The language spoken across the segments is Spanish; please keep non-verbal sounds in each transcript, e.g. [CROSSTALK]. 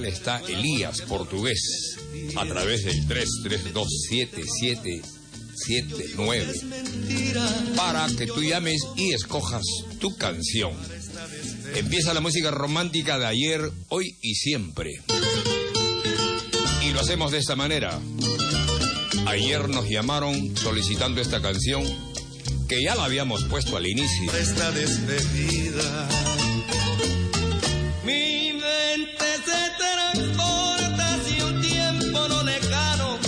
está Elías Portugués a través del 3327779 para que tú llames y escojas tu canción. Empieza la música romántica de ayer, hoy y siempre. Y lo hacemos de esta manera. Ayer nos llamaron solicitando esta canción que ya la habíamos puesto al inicio. Esta despedida. Mi transporta hacia un tiempo no lejano,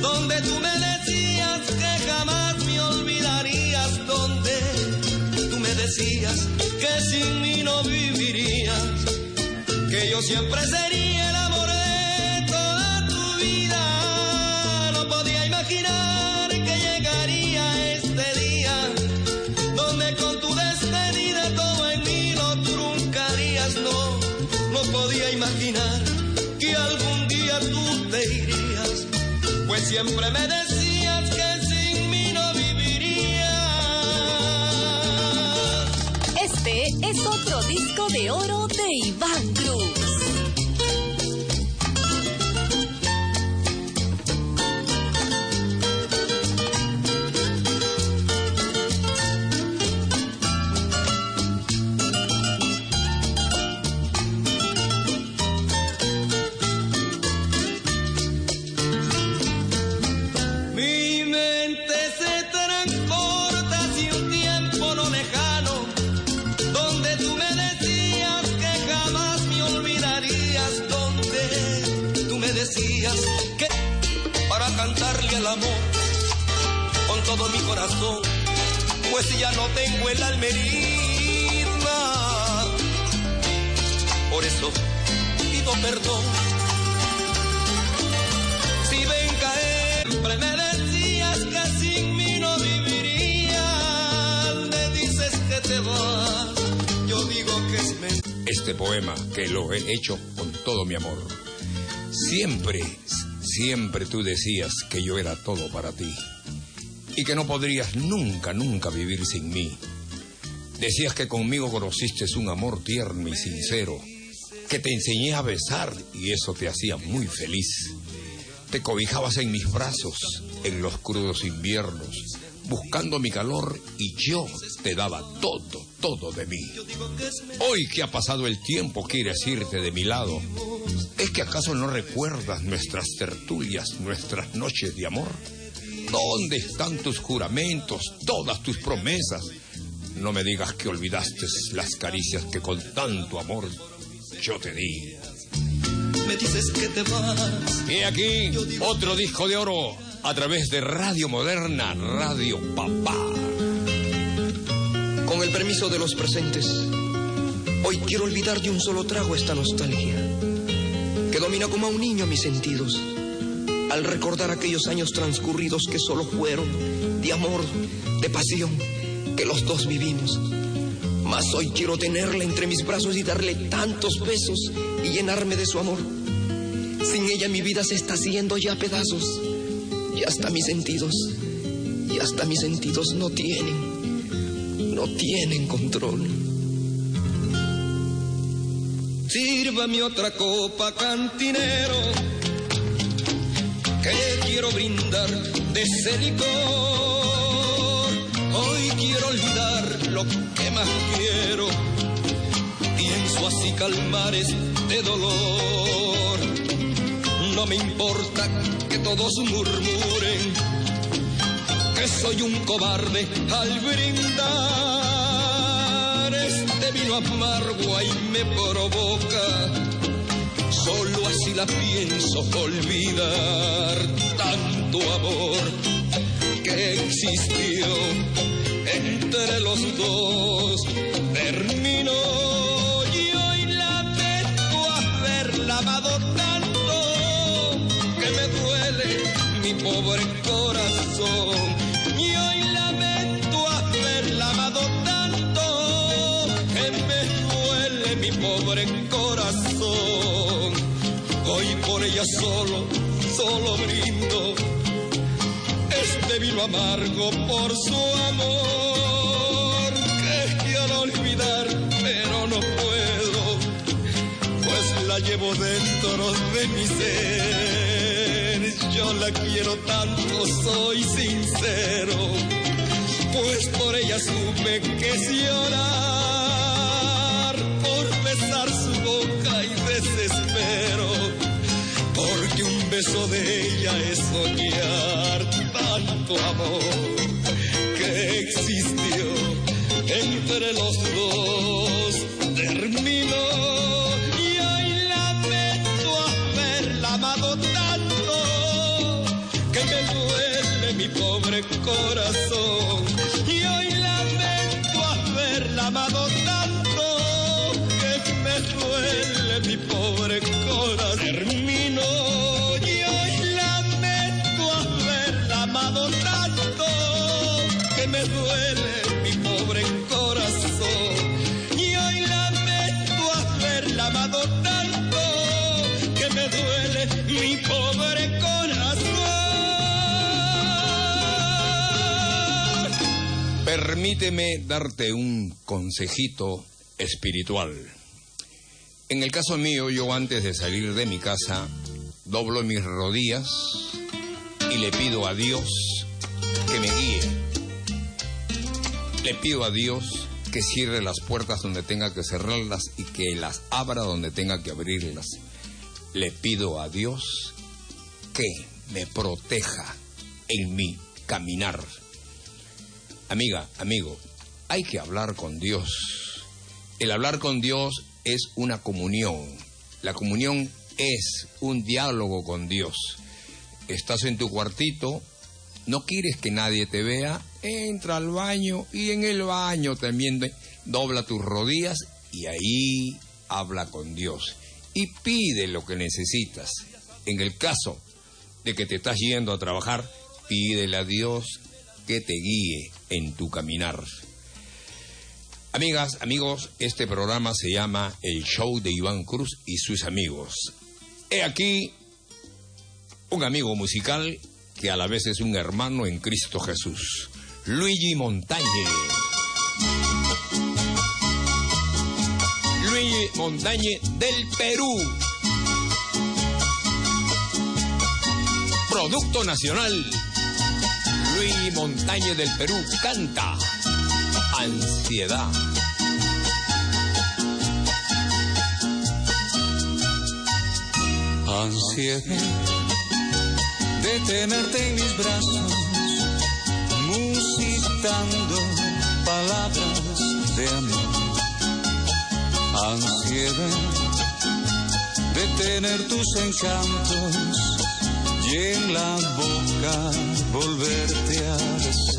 donde tú me decías que jamás me olvidarías, donde tú me decías que sin mí no vivirías, que yo siempre sería siempre me decías que sin mí no vivirías. Este es otro disco de oro de Iván Cruz. Lo he hecho con todo mi amor. Siempre, siempre tú decías que yo era todo para ti y que no podrías nunca, nunca vivir sin mí. Decías que conmigo conociste un amor tierno y sincero, que te enseñé a besar y eso te hacía muy feliz. Te cobijabas en mis brazos en los crudos inviernos, buscando mi calor y yo te daba todo, todo de mí. Hoy que ha pasado el tiempo, quieres irte de mi lado. ¿Es que acaso no recuerdas nuestras tertulias, nuestras noches de amor? ¿Dónde están tus juramentos, todas tus promesas? No me digas que olvidaste las caricias que con tanto amor yo te di. Me dices que te vas, Y aquí otro disco de oro a través de Radio Moderna, Radio Papá. Con el permiso de los presentes, hoy quiero olvidar de un solo trago esta nostalgia, que domina como a un niño mis sentidos, al recordar aquellos años transcurridos que solo fueron de amor, de pasión, que los dos vivimos. Mas hoy quiero tenerla entre mis brazos y darle tantos besos y llenarme de su amor. Sin ella mi vida se está haciendo ya pedazos, y hasta mis sentidos, y hasta mis sentidos no tienen, no tienen control. sírvame otra copa, cantinero, que quiero brindar de ese licor. Hoy quiero olvidar lo que más quiero, pienso así calmar este dolor. No me importa que todos murmuren que soy un cobarde al brindar este vino amargo ahí me provoca. Solo así la pienso olvidar tanto amor que existió entre los dos. Solo, solo brindo este vino amargo por su amor. Que quiero olvidar, pero no puedo, pues la llevo dentro de mi ser. Yo la quiero tanto, soy sincero, pues por ella supe que es llorar, por besar su boca y desespero, beso de ella es soñar tanto amor que existió entre los dos. Terminó y hoy lamento haberla amado tanto que me duele mi pobre corazón. Permíteme darte un consejito espiritual. En el caso mío, yo antes de salir de mi casa, doblo mis rodillas y le pido a Dios que me guíe. Le pido a Dios que cierre las puertas donde tenga que cerrarlas y que las abra donde tenga que abrirlas. Le pido a Dios que me proteja en mi caminar. Amiga, amigo, hay que hablar con Dios. El hablar con Dios es una comunión. La comunión es un diálogo con Dios. Estás en tu cuartito, no quieres que nadie te vea, entra al baño y en el baño también dobla tus rodillas y ahí habla con Dios y pide lo que necesitas. En el caso de que te estás yendo a trabajar, pídele a Dios que te guíe en tu caminar. Amigas, amigos, este programa se llama El Show de Iván Cruz y sus amigos. He aquí un amigo musical que a la vez es un hermano en Cristo Jesús, Luigi Montañe. Luigi Montañe del Perú. Producto Nacional. Luigi Montañe del Perú canta Ansiedad. Ansiedad de tenerte en mis brazos, musitando palabras de amor. Ansiedad de tener tus encantos y en la boca volverte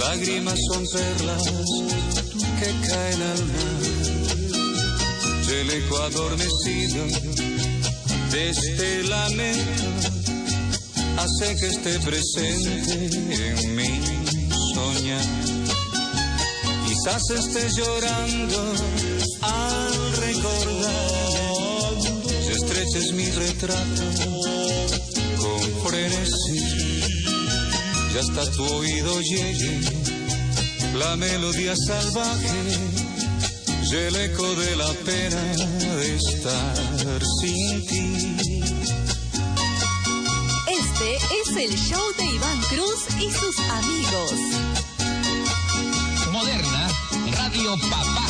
lágrimas son perlas que caen al mar. El eco adormecido de este lamento hace que esté presente en mi soñar. Quizás estés llorando al recordar. Si estreches mi retrato con frenesí y hasta tu oído llegue la melodía salvaje y el eco de la pena de estar sin ti. Este es el show de Iván Cruz y sus amigos. Moderna Radio Papá.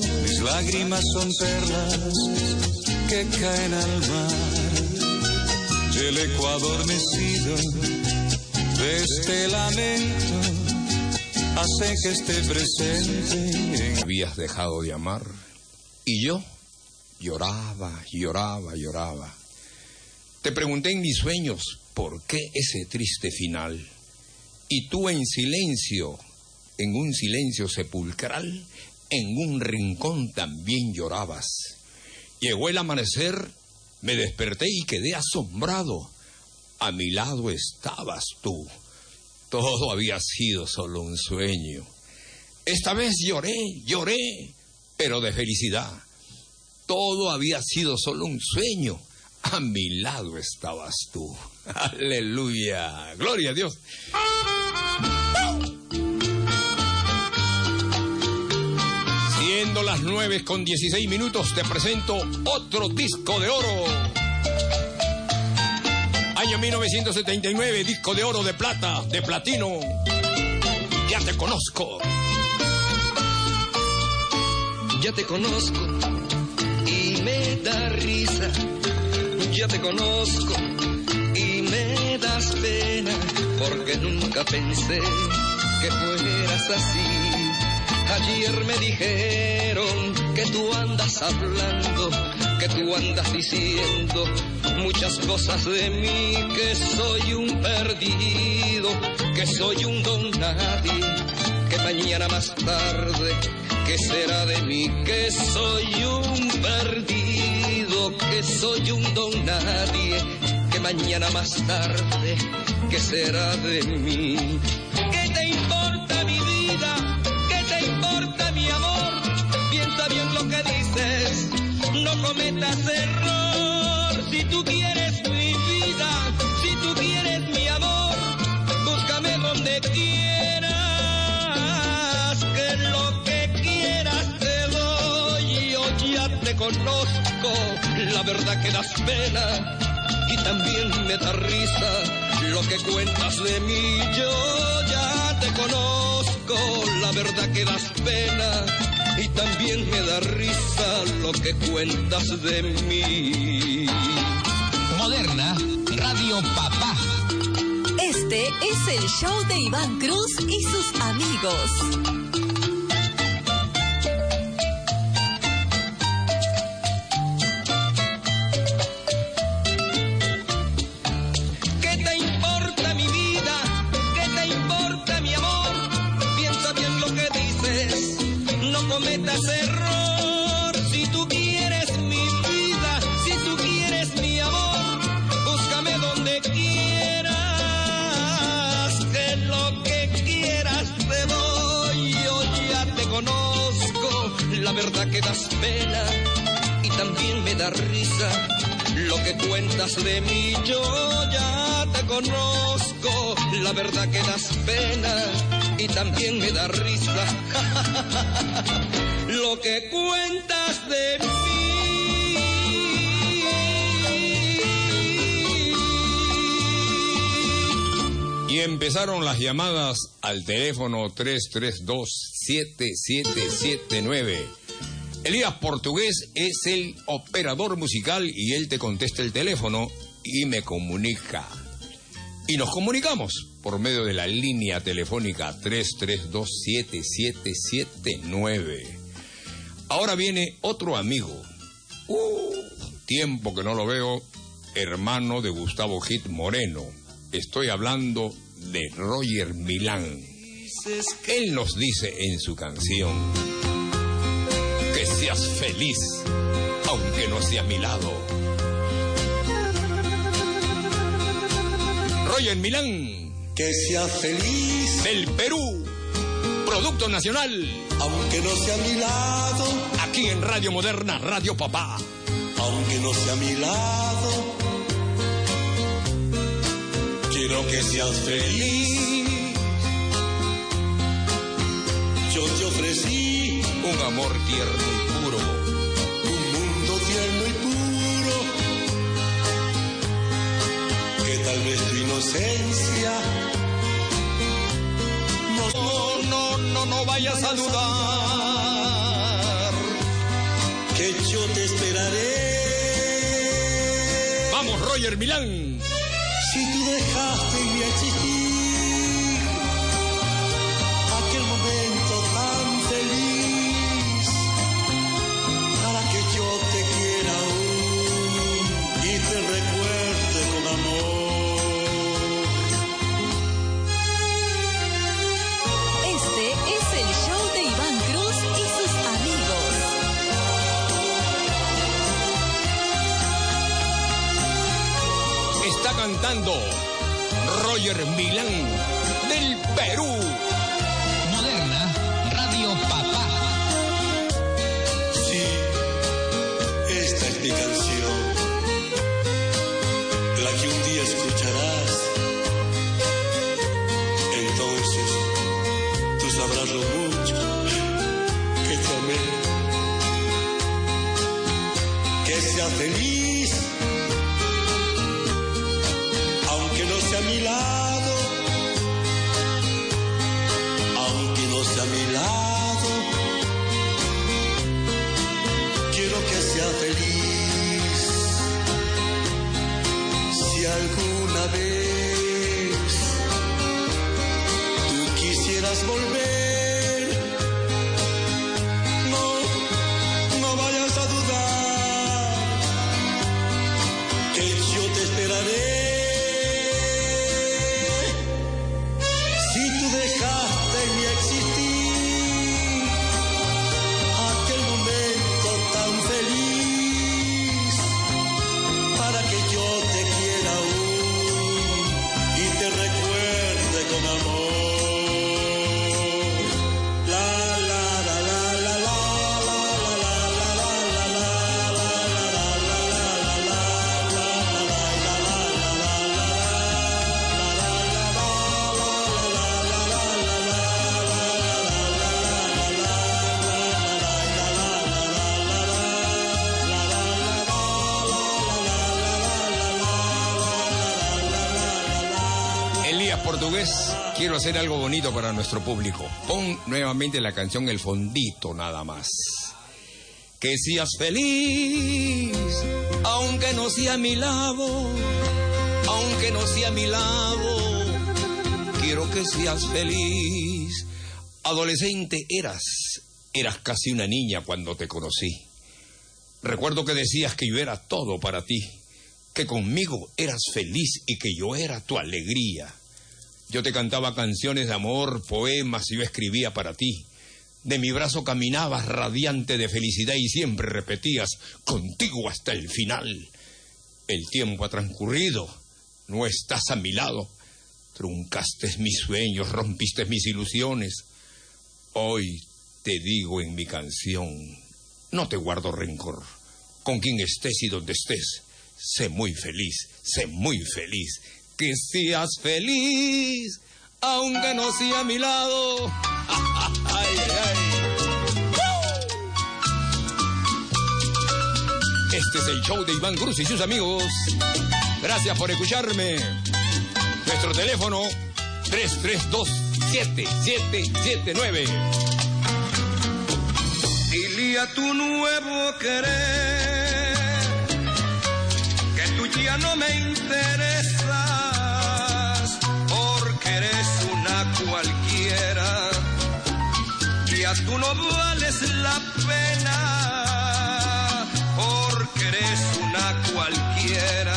lágrimas son perlas que caen al mar. El Ecuador mecido de este lamento hace que esté presente. Habías dejado de amar y yo lloraba, lloraba, lloraba. Te pregunté en mis sueños por qué ese triste final. Y tú en silencio, en un silencio sepulcral, en un rincón también llorabas. Llegó el amanecer, me desperté y quedé asombrado. A mi lado estabas tú. Todo había sido solo un sueño. Esta vez lloré, lloré, pero de felicidad. Todo había sido solo un sueño. A mi lado estabas tú. [LAUGHS] Aleluya. Gloria a Dios. Las nueve con 16 minutos, te presento otro disco de oro. Año 1979, disco de oro, de plata, de platino. Ya te conozco. Ya te conozco y me da risa. Ya te conozco y me das pena porque nunca pensé que fueras así. Ayer me dijeron que tú andas hablando, que tú andas diciendo muchas cosas de mí, que soy un perdido, que soy un don nadie, que mañana más tarde, que será de mí, que soy un perdido, que soy un don nadie, que mañana más tarde, que será de mí. No cometas error. Si tú quieres mi vida, si tú quieres mi amor, búscame donde quieras, que lo que quieras te doy. Yo ya te conozco, la verdad que das pena y también me da risa lo que cuentas de mí. Yo ya te conozco, la verdad que das pena y también me da risa lo que cuentas de mí. Moderna Radio Papá. Este es el show de Iván Cruz y sus amigos. Y empezaron las llamadas al teléfono 332-7779. Elías Portugués es el operador musical y él te contesta el teléfono y me comunica. Y nos comunicamos por medio de la línea telefónica 332-7779. Ahora viene otro amigo. Uh, tiempo que no lo veo, hermano de Gustavo Hit Moreno. Estoy hablando de Roger Milán. Él nos dice en su canción que seas feliz, aunque no sea a mi lado. Roger Milán, Que sea feliz, del Perú, Producto Nacional, aunque no sea a mi lado, aquí en Radio Moderna, Radio Papá. aunque no sea a mi lado quiero que seas feliz. Yo te ofrecí un amor tierno y puro, un mundo tierno y puro, que tal vez tu inocencia. No, no, no, no vayas a dudar, que yo te esperaré. Vamos, Roger Milán. Si tú dejaste de existir Milan del Perú. Quiero hacer algo bonito para nuestro público. Pon nuevamente la canción El Fondito, nada más. Que seas feliz, aunque no sea a mi lado, aunque no sea a mi lado. Quiero que seas feliz. Adolescente eras, eras casi una niña cuando te conocí. Recuerdo que decías que yo era todo para ti, que conmigo eras feliz y que yo era tu alegría. Yo te cantaba canciones de amor, poemas y yo escribía para ti. De mi brazo caminabas radiante de felicidad y siempre repetías contigo hasta el final. El tiempo ha transcurrido, no estás a mi lado. Truncaste mis sueños, rompiste mis ilusiones. Hoy te digo en mi canción, no te guardo rencor. Con quien estés y donde estés, sé muy feliz, sé muy feliz. Que seas feliz, aunque no sea a mi lado. [LAUGHS] Ay, ay. Este es el show de Iván Cruz y sus amigos. Gracias por escucharme. Nuestro teléfono 332-7779. Dile a tu nuevo querer que tú ya no me interesas tú no vales la pena porque eres una cualquiera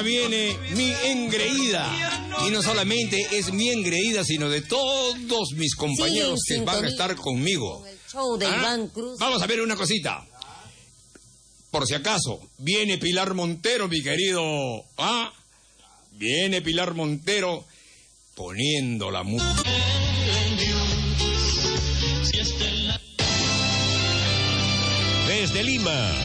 ahora viene mi engreída. Y no solamente es mi engreída, sino de todos mis compañeros Sí, que van a estar conmigo. Show de ¿Ah? Iván Cruz. Vamos a ver una cosita. Por si acaso, viene Pilar Montero, mi querido. ¿Ah? Viene Pilar Montero poniendo la música. Desde Lima.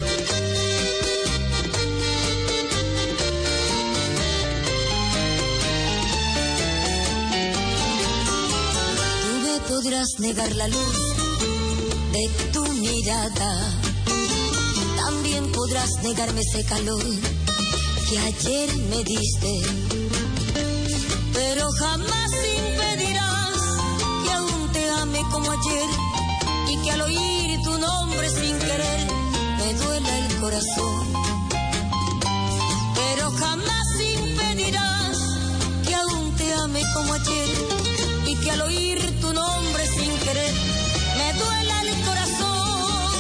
Podrás negar la luz de tu mirada. También podrás negarme ese calor que ayer me diste. Pero jamás impedirás que aún te ame como ayer y que al oír tu nombre sin querer me duela el corazón. Pero jamás impedirás que aún te ame como ayer que al oír tu nombre sin querer me duela el corazón.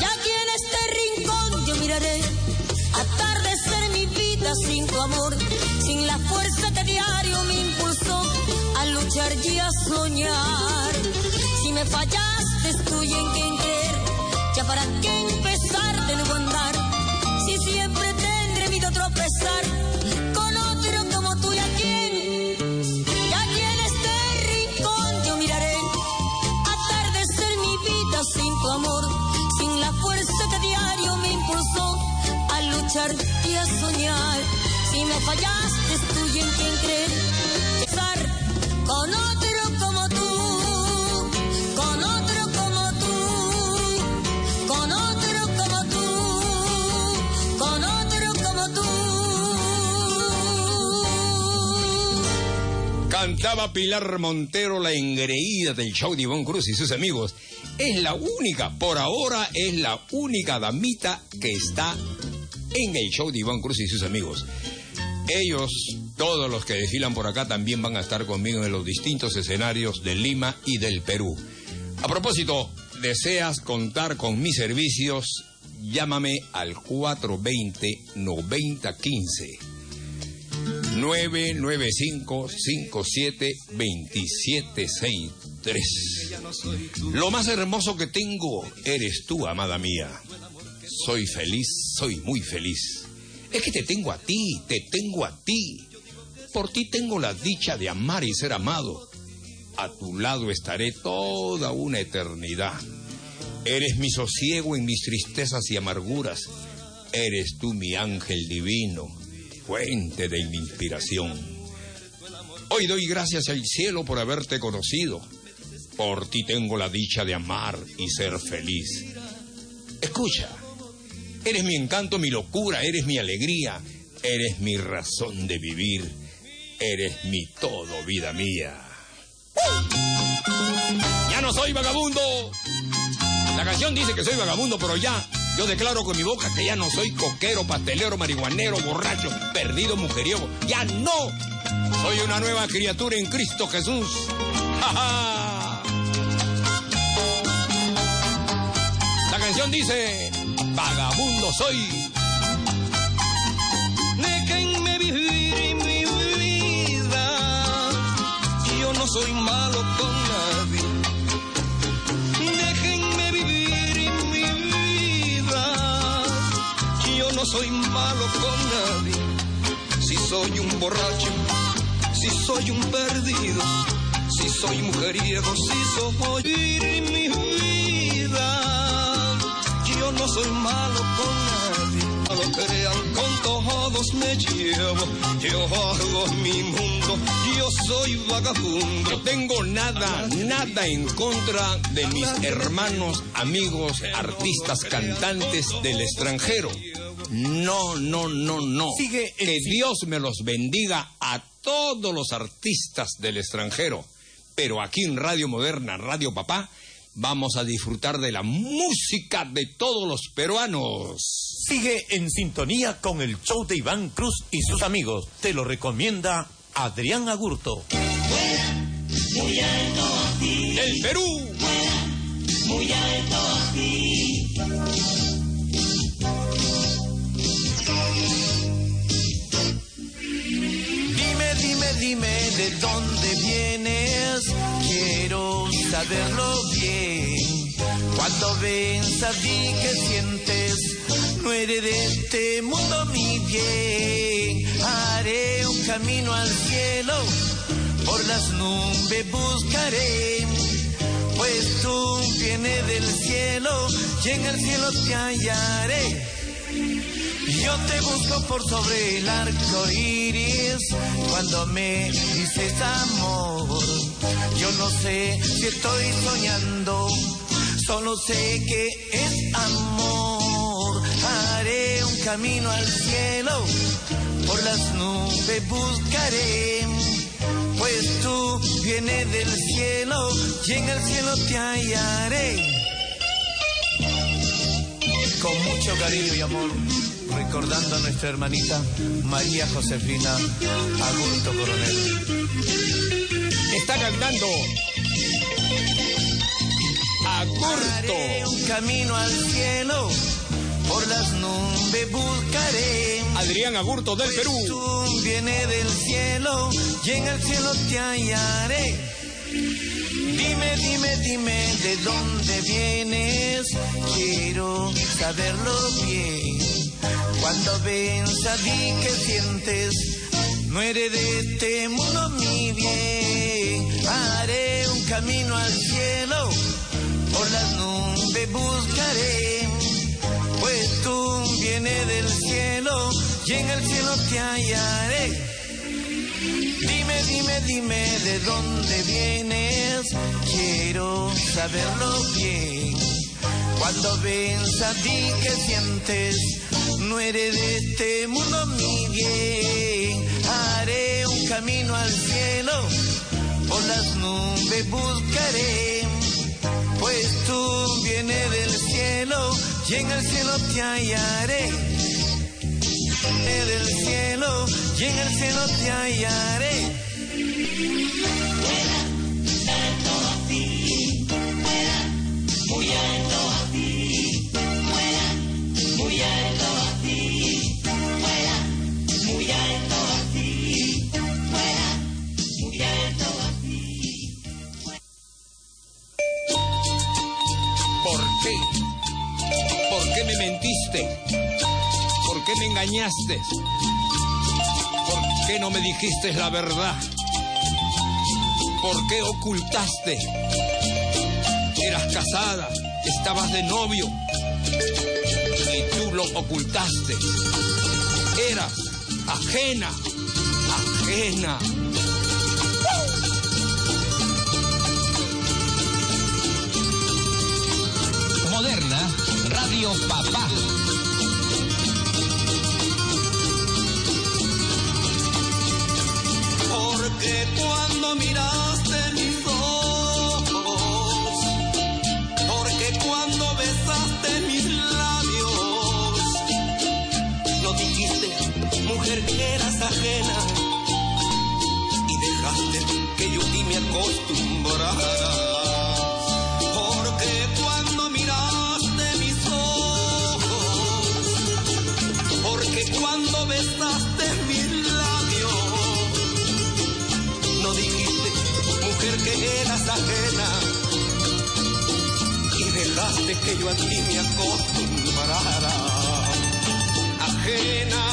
Y aquí en este rincón yo miraré atardecer mi vida sin tu amor, sin la fuerza que diario me impulsó a luchar y a soñar. Si me fallaste estoy en quien creer, ya para qué empezar de nuevo andar, y a soñar. Si me fallaste, estoy en quien creer. Estar con otro como tú, con otro como tú, con otro como tú, con otro como tú. Cantaba Pilar Montero, la engreída del show de Iván Cruz y sus amigos. Es la única, por ahora es la única damita que está en el show de Iván Cruz y sus amigos. Ellos, todos los que desfilan por acá, también van a estar conmigo en los distintos escenarios de Lima y del Perú. A propósito, ¿deseas contar con mis servicios? Llámame al 420-9015. 995-572763. Lo más hermoso que tengo eres tú, amada mía. Soy feliz, soy muy feliz. Es que te tengo a ti, te tengo a ti. Por ti tengo la dicha de amar y ser amado. A tu lado estaré toda una eternidad. Eres mi sosiego en mis tristezas y amarguras. Eres tú mi ángel divino, fuente de mi inspiración. Hoy doy gracias al cielo por haberte conocido. Por ti tengo la dicha de amar y ser feliz. Escucha, Eres mi encanto, mi locura, eres mi alegría, eres mi razón de vivir, eres mi todo, vida mía. ¡Uh! Ya no soy vagabundo. La canción dice que soy vagabundo, pero ya yo declaro con mi boca que ya no soy coquero, pastelero, marihuanero, borracho, perdido, mujeriego. Ya no. Soy una nueva criatura en Cristo Jesús. ¡Ja, ja! La canción dice vagabundo soy. Déjenme vivir mi vida. Yo no soy malo con nadie. Déjenme vivir mi vida. Yo no soy malo con nadie. Si soy un borracho, si soy un perdido, si soy mujeriego, si soy mi vida. No soy malo con nadie. No lo crean, con todos me llevo. Yo hago mi mundo. Yo soy vagabundo. No tengo nada, nada en contra de mis hermanos, amigos, artistas, cantantes del extranjero. No, no, no, no. Sigue el- que Dios me los bendiga a todos los artistas del extranjero. Pero aquí en Radio Moderna, Radio Papá, vamos a disfrutar de la música de todos los peruanos. Sigue en sintonía con el show de Iván Cruz y sus amigos. Te lo recomienda Adrián Agurto. El Perú. Dime, dime, dime de dónde vienes. Quiero saberlo bien. Cuando ves a ti que sientes, no eres de este mundo mi bien. Haré un camino al cielo, por las nubes buscaré. Pues tú vienes del cielo y en el cielo te hallaré. Yo te busco por sobre el arco iris cuando me dices amor. Yo no sé si estoy soñando, solo sé que es amor. Haré un camino al cielo, por las nubes buscaré. Pues tú vienes del cielo y en el cielo te hallaré. Con mucho cariño y amor, recordando a nuestra hermanita María Josefina Agurto Coronel. Está cantando. Haré Agurto. un camino al cielo, por las nubes buscaré. Adrián Agurto del Perú. Tú vienes del cielo y en el cielo te hallaré. Dime, dime, dime de dónde vienes. Quiero saberlo bien. Cuando ves a ti que sientes, no eres de este mundo mi bien. Haré un camino al cielo, por las nubes buscaré. Pues tú vienes del cielo y en el cielo te hallaré. Dime, dime, dime de dónde vienes. Quiero saberlo bien. Cuando ves a ti que sientes, no eres de este mundo mi bien. Haré un camino al cielo, por las nubes buscaré. Pues tú vienes del cielo y en el cielo te hallaré. Del cielo y en el cielo te hallaré. ¿Por qué? ¿Por qué me mentiste? ¿Por qué me engañaste? ¿Por qué no me dijiste la verdad? ¿Por qué ocultaste? Eras casada, estabas de novio y tú lo ocultaste. Eras ajena, ajena. Radio Papá. Porque cuando miraste mis ojos, porque cuando besaste mis labios, no dijiste, mujer, que eras ajena, y dejaste que yo ti me acostumbrara. Dejaste que yo a ti me acostumbrara. Ajena,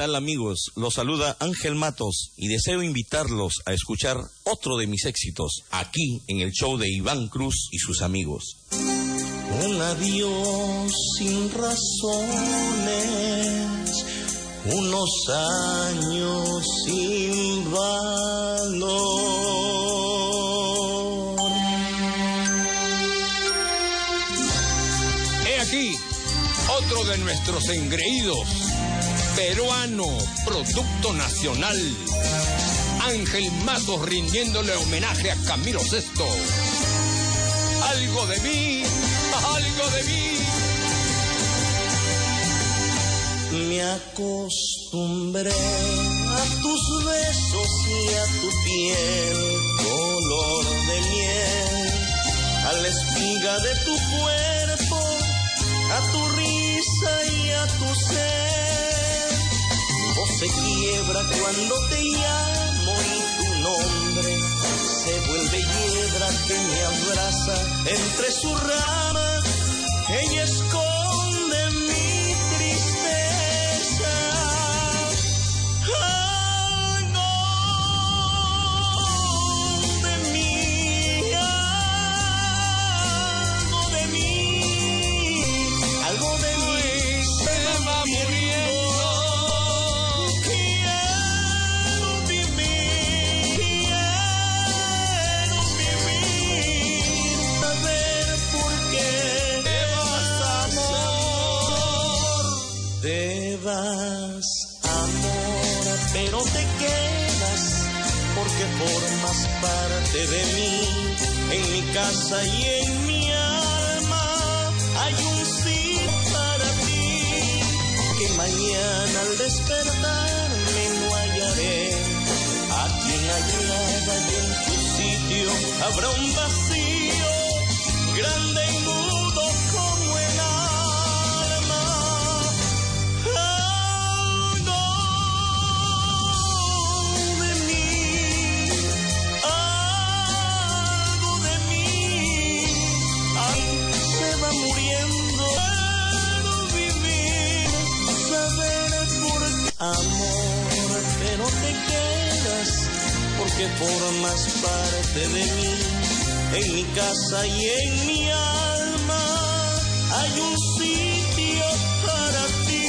tal amigos? Los saluda Ángel Matos y deseo invitarlos a escuchar otro de mis éxitos aquí en el show de Iván Cruz y sus amigos. Un adiós sin razones, unos años sin valor. He aquí otro de nuestros engreídos. Peruano, producto nacional. Ángel Matos rindiéndole homenaje a Camilo VI. Algo de mí, algo de mí. Me acostumbré a tus besos y a tu piel color de miel, a la espiga de tu cuerpo, a tu risa y a tu ser. Se quiebra cuando te llamo y tu nombre se vuelve hiedra que me abraza entre sus ramas. Ella esconde parte de mí. En mi casa y en mi alma hay un sí para ti. Que mañana al despertarme no hallaré a quien hallada y en tu sitio habrá un vacío formas parte de mí. En mi casa y en mi alma hay un sitio para ti.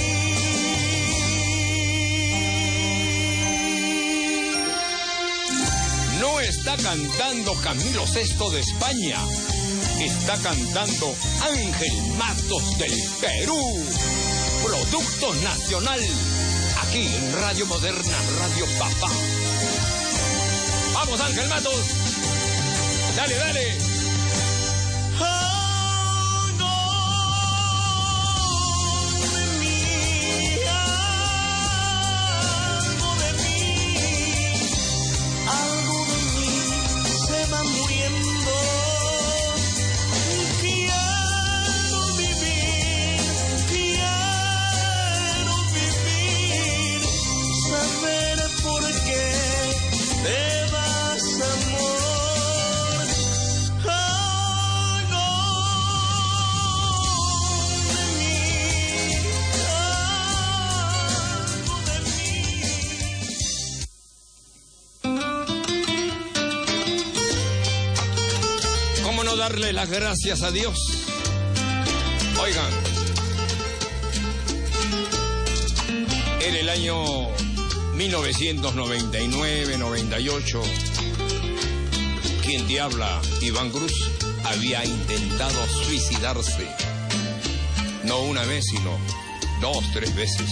No está cantando Camilo VI de España. Está cantando Ángel Matos del Perú. Producto nacional. Aquí en Radio Moderna, Radio Papá. Vamos Ángel Matos. Dale, dale. Gracias a Dios? Oigan, en el año 1999-98, quien te habla, Iván Cruz, había intentado suicidarse. No una vez, sino dos, tres veces,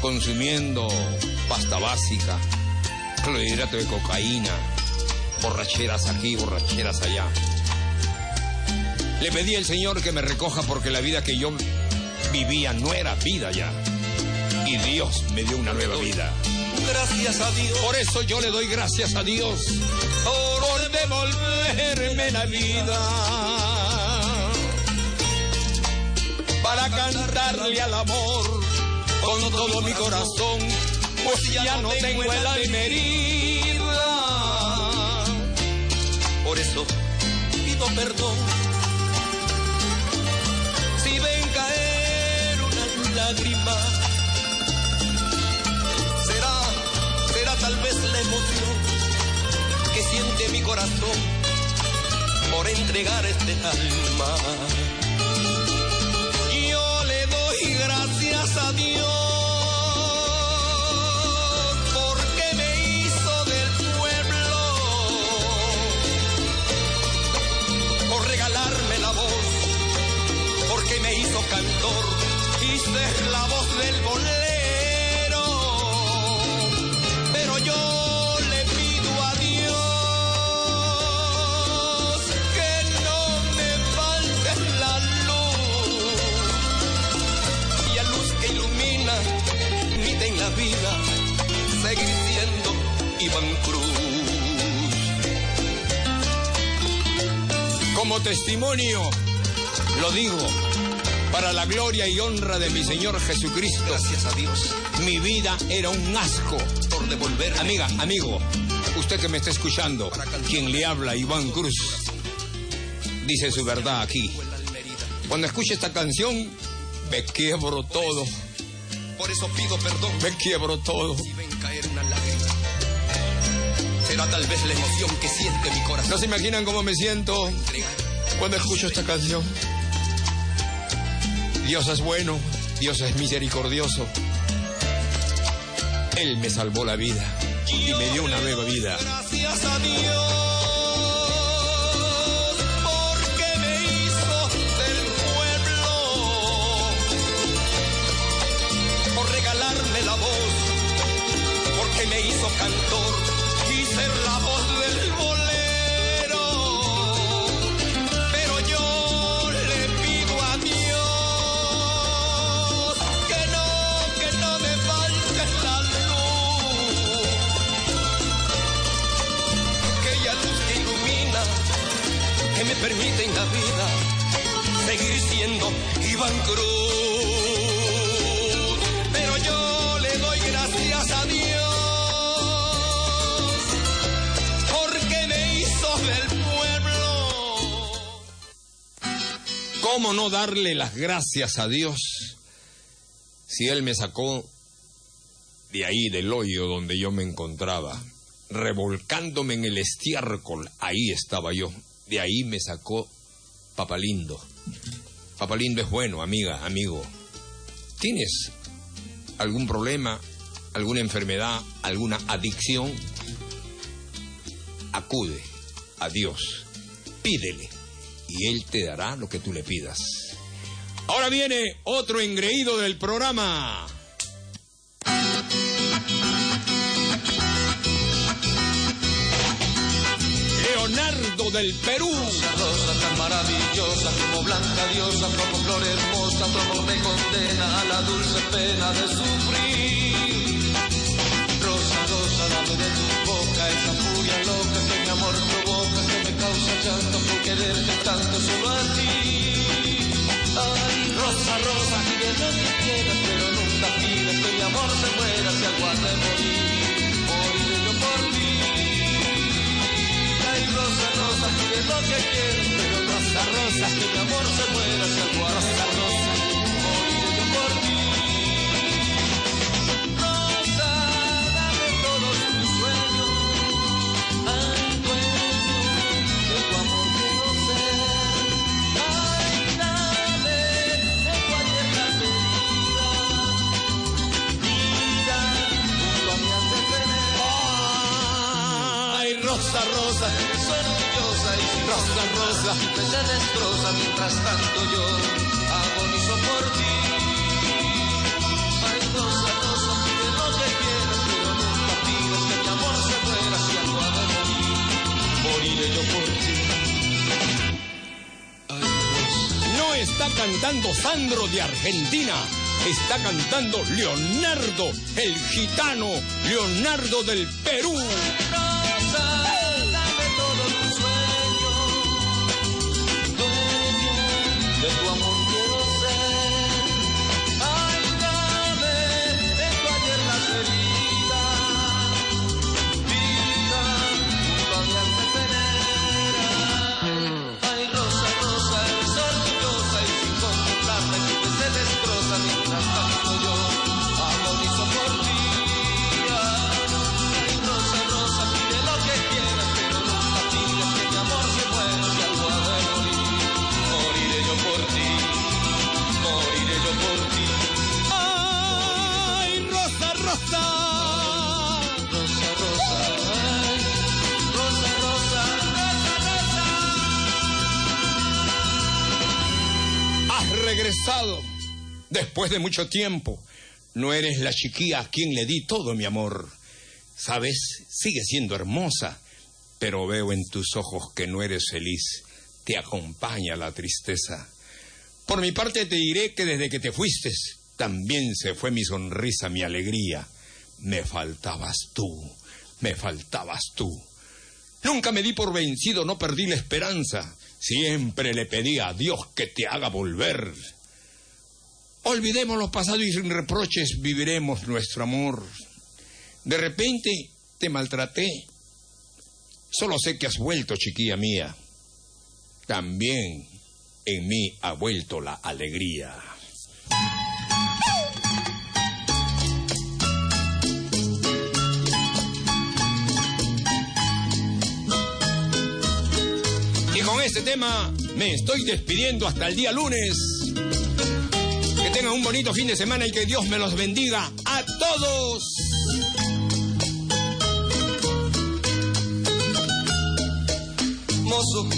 consumiendo pasta básica, clorhidrato de cocaína, borracheras aquí, borracheras allá. Le pedí al Señor que me recoja porque la vida que yo vivía no era vida ya. Y Dios me dio una nueva vida. Gracias a Dios. Por eso yo le doy gracias a Dios por devolverme la vida. Para cantarle al amor con todo mi corazón, pues ya no tengo el alma herida. Por eso pido perdón. Lágrima, será, será tal vez la emoción que siente mi corazón por entregar este alma. Yo le doy gracias a Dios porque me hizo del pueblo. Por regalarme la voz, porque me hizo cantor y ser la voz del bolero. Pero yo le pido a Dios que no me falte la luz y a luz que ilumina mi en la vida seguir siendo Iván Cruz. Como testimonio, lo digo, para la gloria y honra de mi Señor Jesucristo. Gracias a Dios Mi vida era un asco. por devolverme. Amiga, amigo, usted que me está escuchando, quien le habla, Iván Cruz, dice su verdad aquí. Cuando escuche esta canción, me quiebro todo, Por eso pido perdón me quiebro todo. si ven caer una lágrima. Será tal vez la emoción que siente mi corazón. No se imaginan cómo me siento cuando escucho esta canción. Dios es bueno, Dios es misericordioso. Él me salvó la vida y me dio una nueva vida. Gracias a Dios. me hizo cantor que me permite en la vida seguir siendo Iván Cruz. Pero yo le doy gracias a Dios porque me hizo del pueblo. ¿Cómo no darle las gracias a Dios si Él me sacó de ahí, del hoyo donde yo me encontraba, revolcándome en el estiércol? Ahí estaba yo. De ahí me sacó Papalindo. Papalindo es bueno, amiga, amigo. ¿Tienes algún problema, alguna enfermedad, alguna adicción? Acude a Dios, pídele y Él te dará lo que tú le pidas. Ahora viene otro engreído del programa. Del Perú. Rosa, rosa tan maravillosa como blanca diosa, como flor hermosa, tu amor me condena a la dulce pena de sufrir. Rosa, rosa, dame de tu boca esa furia loca que mi amor provoca, que me causa llanto por quererte tanto solo a ti. Ay, rosa, rosa, pide lo que quieras, pero nunca pidas que mi amor se muera si algo ha de morir. Lo que quieras, pero rosa, rosa, que mi amor se muera si algo ha de morir. Moriré yo por ti. Rosa, dame todos tus sueños. Ay, dueño de tu amor quiero ser. Ay, dame de tu ayer las heridas. Vida, junto a has de tener. Ay, rosa, rosa, rosa, rosa, siempre se destroza mientras tanto yo agonizo por ti. Ay, rosa, rosa, pide lo que quieras, pero nunca pidas que mi amor se muera si algo ha de morir. Moriré yo por ti. No está cantando Sandro de Argentina, está cantando Leonardo, el gitano, Leonardo del Perú. Después de mucho tiempo. No eres la chiquilla a quien le di todo mi amor. Sabes, sigues siendo hermosa, pero veo en tus ojos que no eres feliz. Te acompaña la tristeza. Por mi parte te diré que desde que te fuiste, también se fue mi sonrisa, mi alegría. Me faltabas tú, me faltabas tú. Nunca me di por vencido, no perdí la esperanza. Siempre le pedí a Dios que te haga volver. Olvidemos lo pasado y sin reproches viviremos nuestro amor. De repente te maltraté. Solo sé que has vuelto, chiquilla mía. También en mí ha vuelto la alegría. Y con este tema me estoy despidiendo hasta el día lunes. Tengan un bonito fin de semana y que Dios me los bendiga a todos. Mozo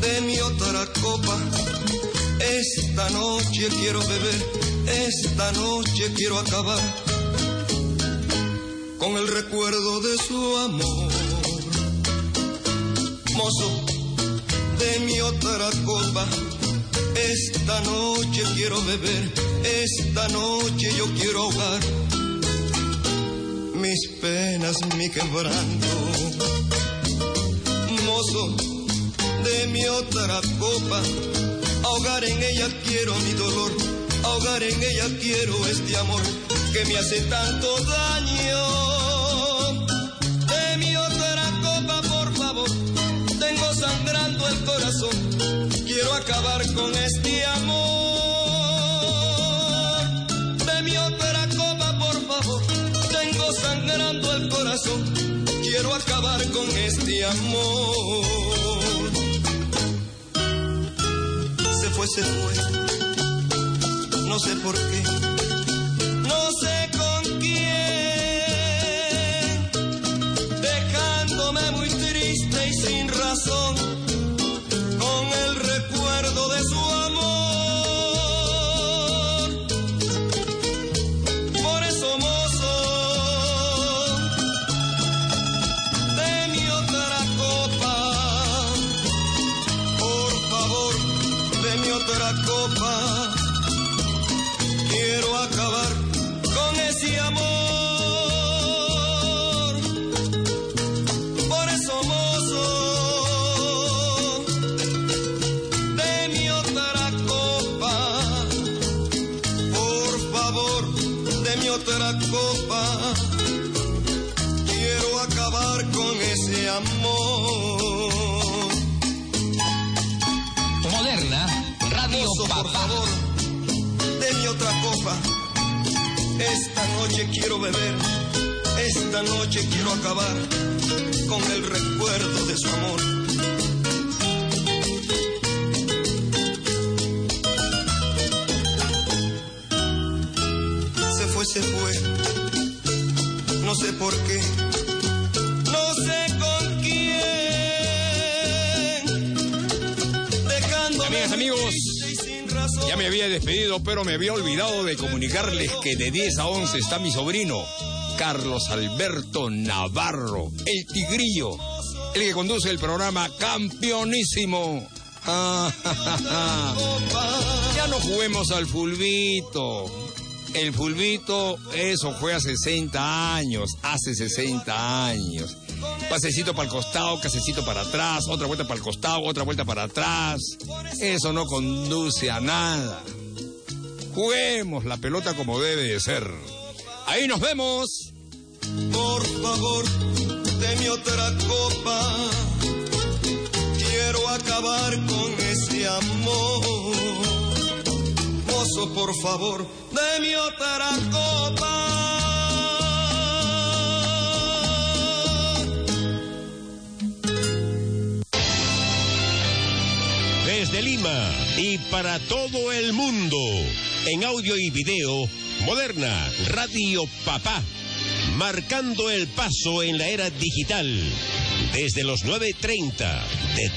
de mi otra copa, esta noche quiero beber, esta noche quiero acabar. con el recuerdo de su amor. Mozo, de mi otra copa, esta noche quiero beber, esta noche yo quiero ahogar mis penas, mi quebranto. Mozo, de mi otra copa, ahogar en ella quiero mi dolor, ahogar en ella quiero este amor que me hace tanto daño. Amor. Se fue, se fue, no sé por qué noche quiero beber, esta noche quiero acabar con el recuerdo de su amor. Se fue, se fue, no sé por qué, no sé con quién, Amigas, amigos, Ya me había despedido, pero me había olvidado de comunicarles que de 10 a 11 está mi sobrino, Carlos Alberto Navarro, el tigrillo, el que conduce el programa Campeonísimo. Ah. Ya no juguemos al fulbito. El fulbito, eso fue hace 60 años, hace 60 años. Pasecito para el costado, casecito para atrás, otra vuelta para el costado, otra vuelta para atrás. Eso no conduce a nada. Juguemos la pelota como debe de ser. Ahí nos vemos. Por favor, de mi otra copa. Quiero acabar con ese amor. Mozo, por favor, de mi otra copa. Desde Lima y para todo el mundo, en audio y video, Moderna Radio Papá, marcando el paso en la era digital, desde los 9.30 de